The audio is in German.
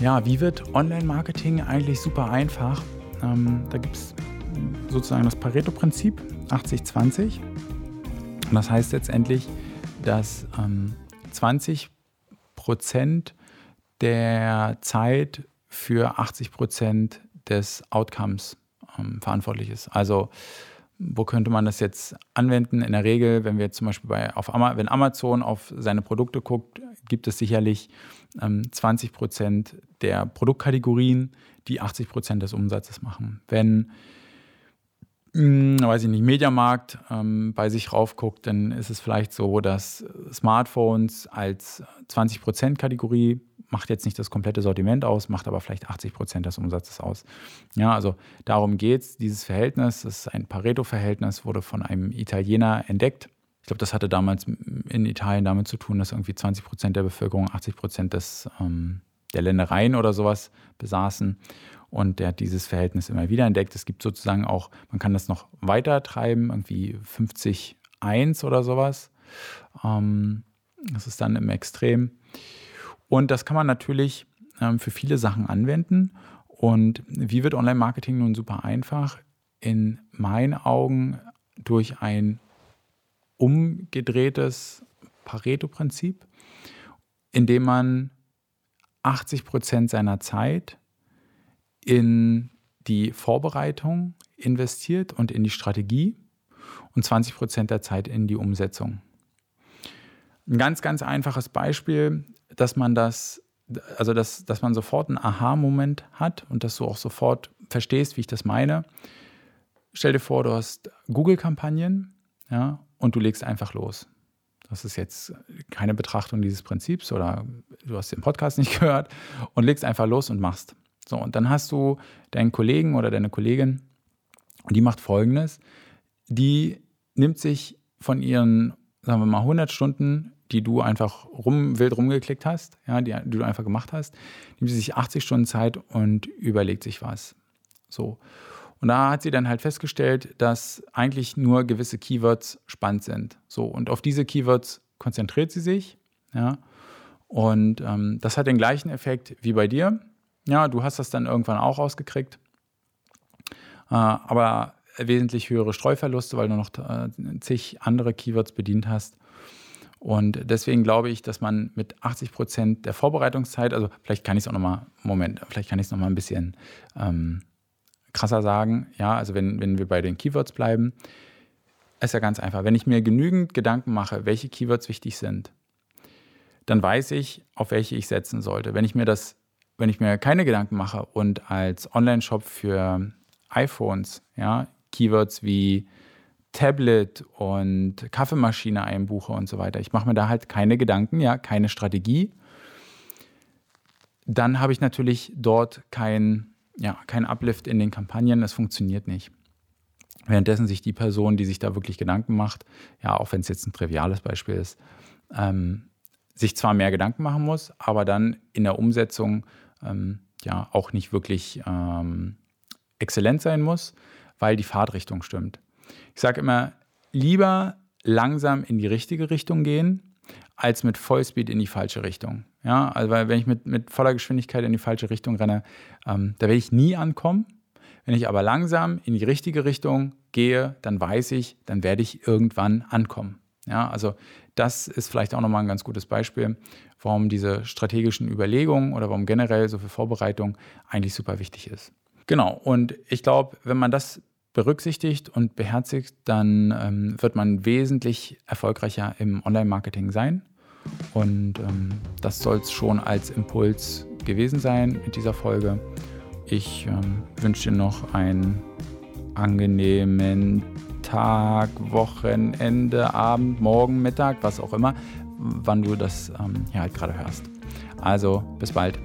Ja, wie wird Online-Marketing eigentlich super einfach? Ähm, da gibt es sozusagen das Pareto-Prinzip 80-20. Und das heißt letztendlich, dass ähm, 20 Prozent der Zeit für 80 Prozent des Outcomes ähm, verantwortlich ist. Also wo könnte man das jetzt anwenden? In der Regel, wenn wir zum Beispiel bei, auf Ama wenn Amazon auf seine Produkte guckt, gibt es sicherlich ähm, 20 Prozent der Produktkategorien, die 80 Prozent des Umsatzes machen. Wenn hm, weiß ich nicht, Mediamarkt ähm, bei sich raufguckt, dann ist es vielleicht so, dass Smartphones als 20%-Kategorie macht jetzt nicht das komplette Sortiment aus, macht aber vielleicht 80% des Umsatzes aus. Ja, also darum geht es, dieses Verhältnis, das ist ein Pareto-Verhältnis, wurde von einem Italiener entdeckt. Ich glaube, das hatte damals in Italien damit zu tun, dass irgendwie 20% der Bevölkerung 80% des, ähm, der Ländereien oder sowas besaßen. Und der hat dieses Verhältnis immer wieder entdeckt. Es gibt sozusagen auch, man kann das noch weiter treiben, irgendwie 50-1 oder sowas. Ähm, das ist dann im Extrem. Und das kann man natürlich ähm, für viele Sachen anwenden. Und wie wird Online-Marketing nun super einfach? In meinen Augen durch ein umgedrehtes Pareto-Prinzip, indem man 80 Prozent seiner Zeit in die Vorbereitung investiert und in die Strategie und 20 Prozent der Zeit in die Umsetzung. Ein ganz, ganz einfaches Beispiel, dass man das, also dass, dass man sofort einen Aha-Moment hat und dass du auch sofort verstehst, wie ich das meine. Stell dir vor, du hast Google-Kampagnen ja, und du legst einfach los. Das ist jetzt keine Betrachtung dieses Prinzips oder du hast den Podcast nicht gehört und legst einfach los und machst. So, und dann hast du deinen Kollegen oder deine Kollegin, die macht folgendes: Die nimmt sich von ihren, sagen wir mal, 100 Stunden, die du einfach rum, wild rumgeklickt hast, ja, die, die du einfach gemacht hast, nimmt sie sich 80 Stunden Zeit und überlegt sich was. So. Und da hat sie dann halt festgestellt, dass eigentlich nur gewisse Keywords spannend sind. So, und auf diese Keywords konzentriert sie sich, ja. Und ähm, das hat den gleichen Effekt wie bei dir. Ja, du hast das dann irgendwann auch rausgekriegt. Äh, aber wesentlich höhere Streuverluste, weil du noch äh, zig andere Keywords bedient hast. Und deswegen glaube ich, dass man mit 80 Prozent der Vorbereitungszeit, also vielleicht kann ich es auch nochmal, Moment, vielleicht kann ich es nochmal ein bisschen ähm, krasser sagen. Ja, also wenn, wenn wir bei den Keywords bleiben, ist ja ganz einfach. Wenn ich mir genügend Gedanken mache, welche Keywords wichtig sind, dann weiß ich, auf welche ich setzen sollte. Wenn ich mir das wenn ich mir keine Gedanken mache und als Online-Shop für iPhones, ja, Keywords wie Tablet und Kaffeemaschine einbuche und so weiter, ich mache mir da halt keine Gedanken, ja, keine Strategie, dann habe ich natürlich dort kein, ja, kein Uplift in den Kampagnen, das funktioniert nicht. Währenddessen sich die Person, die sich da wirklich Gedanken macht, ja, auch wenn es jetzt ein triviales Beispiel ist, ähm, sich zwar mehr Gedanken machen muss, aber dann in der Umsetzung ähm, ja auch nicht wirklich ähm, exzellent sein muss, weil die Fahrtrichtung stimmt. Ich sage immer, lieber langsam in die richtige Richtung gehen, als mit Vollspeed in die falsche Richtung. Ja, also weil wenn ich mit, mit voller Geschwindigkeit in die falsche Richtung renne, ähm, da werde ich nie ankommen. Wenn ich aber langsam in die richtige Richtung gehe, dann weiß ich, dann werde ich irgendwann ankommen. Ja, also das ist vielleicht auch nochmal ein ganz gutes Beispiel, warum diese strategischen Überlegungen oder warum generell so viel Vorbereitung eigentlich super wichtig ist. Genau, und ich glaube, wenn man das berücksichtigt und beherzigt, dann ähm, wird man wesentlich erfolgreicher im Online-Marketing sein. Und ähm, das soll es schon als Impuls gewesen sein mit dieser Folge. Ich ähm, wünsche dir noch einen angenehmen Tag, Wochenende, Abend, Morgen, Mittag, was auch immer, wann du das ähm, hier halt gerade hörst. Also bis bald.